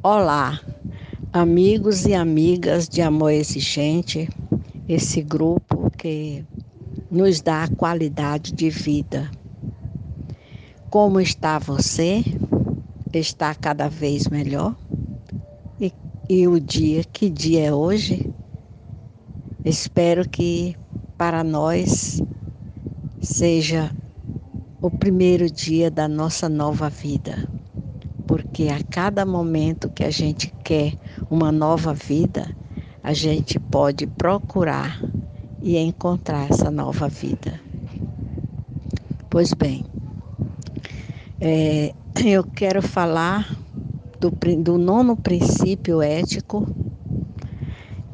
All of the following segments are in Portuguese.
Olá, amigos e amigas de Amor Exigente, esse grupo que nos dá qualidade de vida. Como está você? Está cada vez melhor? E, e o dia, que dia é hoje? Espero que para nós seja o primeiro dia da nossa nova vida porque a cada momento que a gente quer uma nova vida, a gente pode procurar e encontrar essa nova vida. Pois bem, é, eu quero falar do, do nono princípio ético,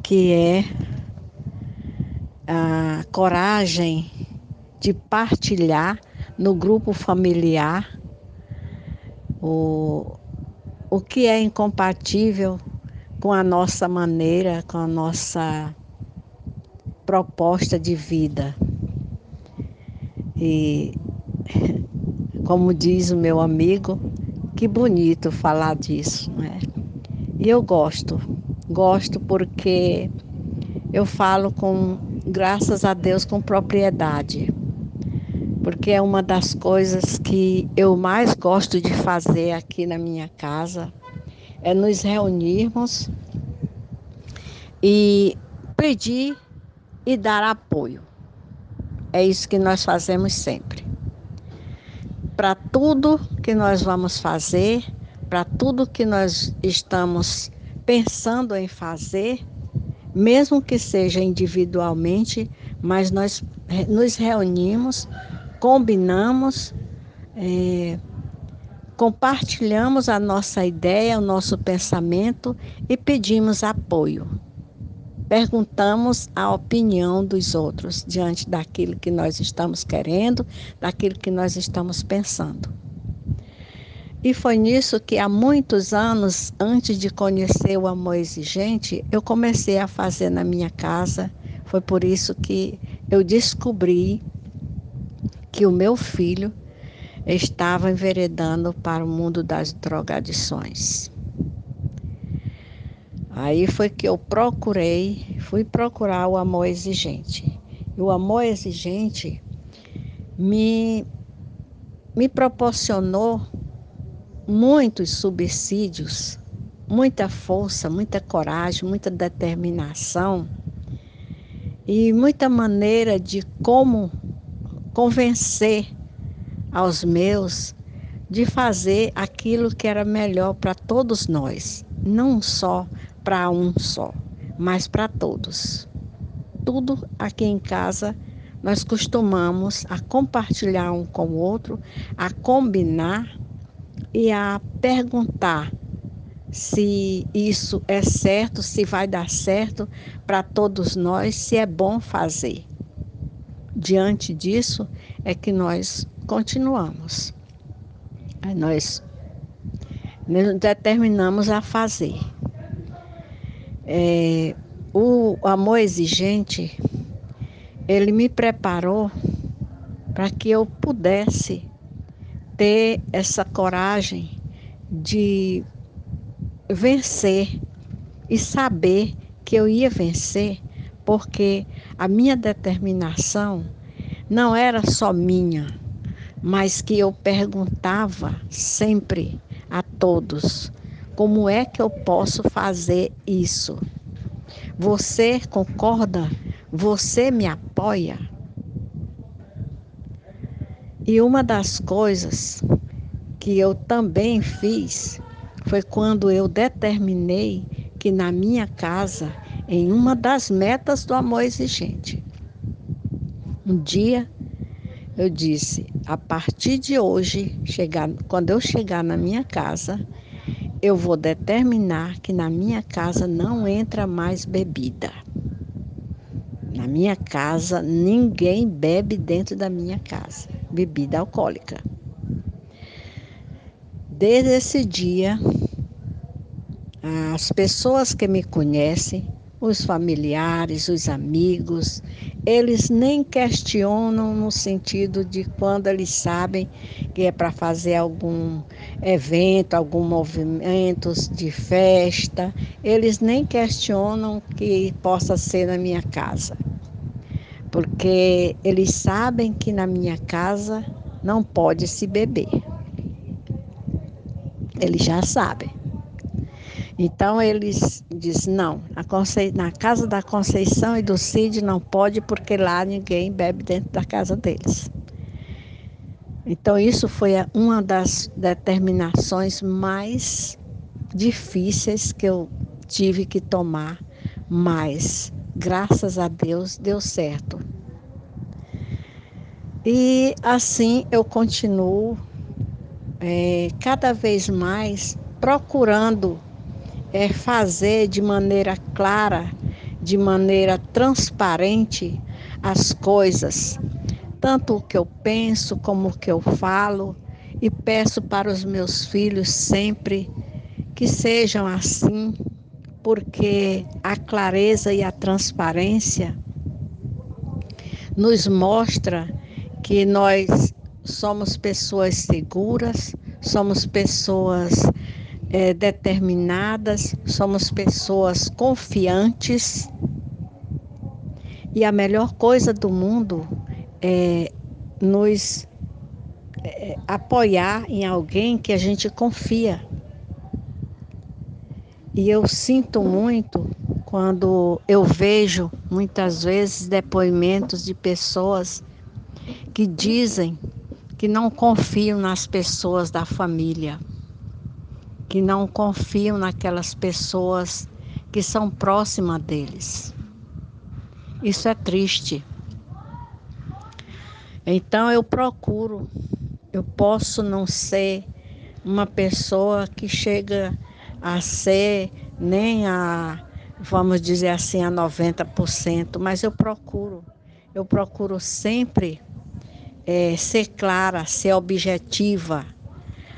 que é a coragem de partilhar no grupo familiar o, o que é incompatível com a nossa maneira, com a nossa proposta de vida. E, como diz o meu amigo, que bonito falar disso, né? E eu gosto, gosto porque eu falo com, graças a Deus, com propriedade porque é uma das coisas que eu mais gosto de fazer aqui na minha casa, é nos reunirmos e pedir e dar apoio. É isso que nós fazemos sempre. Para tudo que nós vamos fazer, para tudo que nós estamos pensando em fazer, mesmo que seja individualmente, mas nós nos reunimos combinamos, é, compartilhamos a nossa ideia, o nosso pensamento e pedimos apoio. Perguntamos a opinião dos outros diante daquilo que nós estamos querendo, daquilo que nós estamos pensando. E foi nisso que há muitos anos, antes de conhecer o amor exigente, eu comecei a fazer na minha casa. Foi por isso que eu descobri que o meu filho estava enveredando para o mundo das drogadições. Aí foi que eu procurei, fui procurar o amor exigente. E o amor exigente me, me proporcionou muitos subsídios, muita força, muita coragem, muita determinação e muita maneira de como convencer aos meus de fazer aquilo que era melhor para todos nós, não só para um só, mas para todos. Tudo aqui em casa nós costumamos a compartilhar um com o outro, a combinar e a perguntar se isso é certo, se vai dar certo para todos nós, se é bom fazer diante disso é que nós continuamos. Aí nós determinamos a fazer. É, o amor exigente, ele me preparou para que eu pudesse ter essa coragem de vencer e saber que eu ia vencer porque a minha determinação não era só minha, mas que eu perguntava sempre a todos: como é que eu posso fazer isso? Você concorda? Você me apoia? E uma das coisas que eu também fiz foi quando eu determinei que na minha casa em uma das metas do amor exigente. Um dia eu disse: a partir de hoje, chegar, quando eu chegar na minha casa, eu vou determinar que na minha casa não entra mais bebida. Na minha casa, ninguém bebe dentro da minha casa bebida alcoólica. Desde esse dia, as pessoas que me conhecem os familiares, os amigos, eles nem questionam no sentido de quando eles sabem que é para fazer algum evento, algum movimento de festa, eles nem questionam que possa ser na minha casa. Porque eles sabem que na minha casa não pode se beber. Eles já sabem. Então eles dizem, não, na casa da Conceição e do Cid não pode porque lá ninguém bebe dentro da casa deles. Então isso foi uma das determinações mais difíceis que eu tive que tomar, mas graças a Deus deu certo. E assim eu continuo é, cada vez mais procurando é, fazer de maneira clara, de maneira transparente as coisas, tanto o que eu penso como o que eu falo, e peço para os meus filhos sempre que sejam assim, porque a clareza e a transparência nos mostra que nós somos pessoas seguras, somos pessoas é, determinadas, somos pessoas confiantes. E a melhor coisa do mundo é nos é, apoiar em alguém que a gente confia. E eu sinto muito quando eu vejo muitas vezes depoimentos de pessoas que dizem que não confiam nas pessoas da família que não confiam naquelas pessoas que são próximas deles. Isso é triste. Então eu procuro, eu posso não ser uma pessoa que chega a ser nem a, vamos dizer assim, a 90%, mas eu procuro, eu procuro sempre é, ser clara, ser objetiva,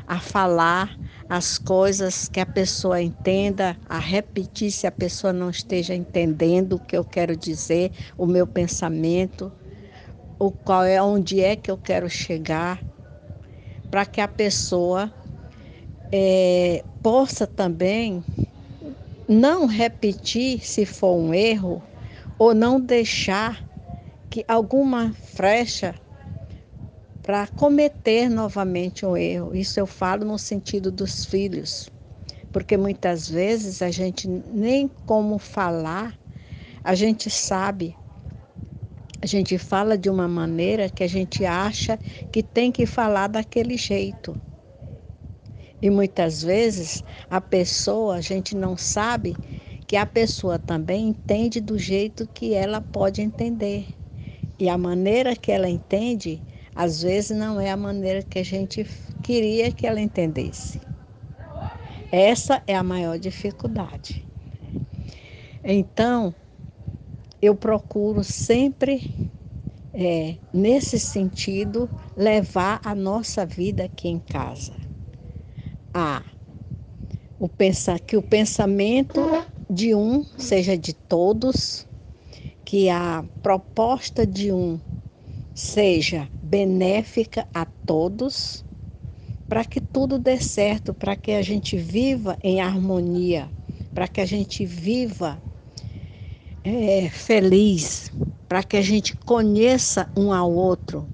a falar as coisas que a pessoa entenda, a repetir se a pessoa não esteja entendendo o que eu quero dizer, o meu pensamento, o qual é onde é que eu quero chegar, para que a pessoa é, possa também não repetir se for um erro ou não deixar que alguma frecha para cometer novamente um erro. Isso eu falo no sentido dos filhos, porque muitas vezes a gente nem como falar, a gente sabe. A gente fala de uma maneira que a gente acha que tem que falar daquele jeito. E muitas vezes a pessoa, a gente não sabe que a pessoa também entende do jeito que ela pode entender. E a maneira que ela entende às vezes não é a maneira que a gente queria que ela entendesse. Essa é a maior dificuldade. Então, eu procuro sempre, é, nesse sentido, levar a nossa vida aqui em casa. A o pensar, que o pensamento de um seja de todos, que a proposta de um seja benéfica a todos, para que tudo dê certo, para que a gente viva em harmonia, para que a gente viva é, feliz, para que a gente conheça um ao outro,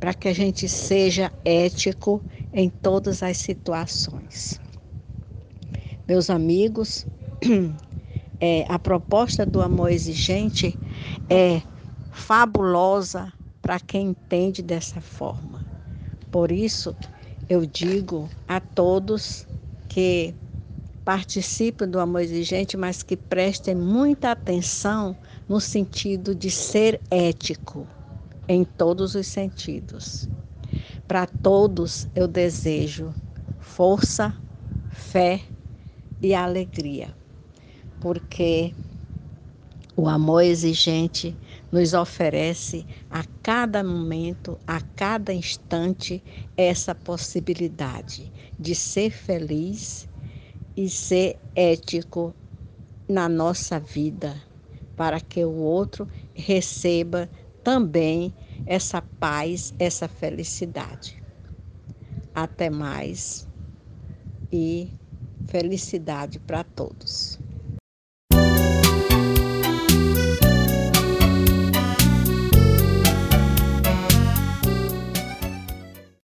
para que a gente seja ético em todas as situações. Meus amigos, é, a proposta do amor exigente é fabulosa, para quem entende dessa forma. Por isso, eu digo a todos que participem do amor exigente, mas que prestem muita atenção no sentido de ser ético, em todos os sentidos. Para todos eu desejo força, fé e alegria, porque o amor exigente nos oferece a cada momento, a cada instante, essa possibilidade de ser feliz e ser ético na nossa vida, para que o outro receba também essa paz, essa felicidade. Até mais e felicidade para todos.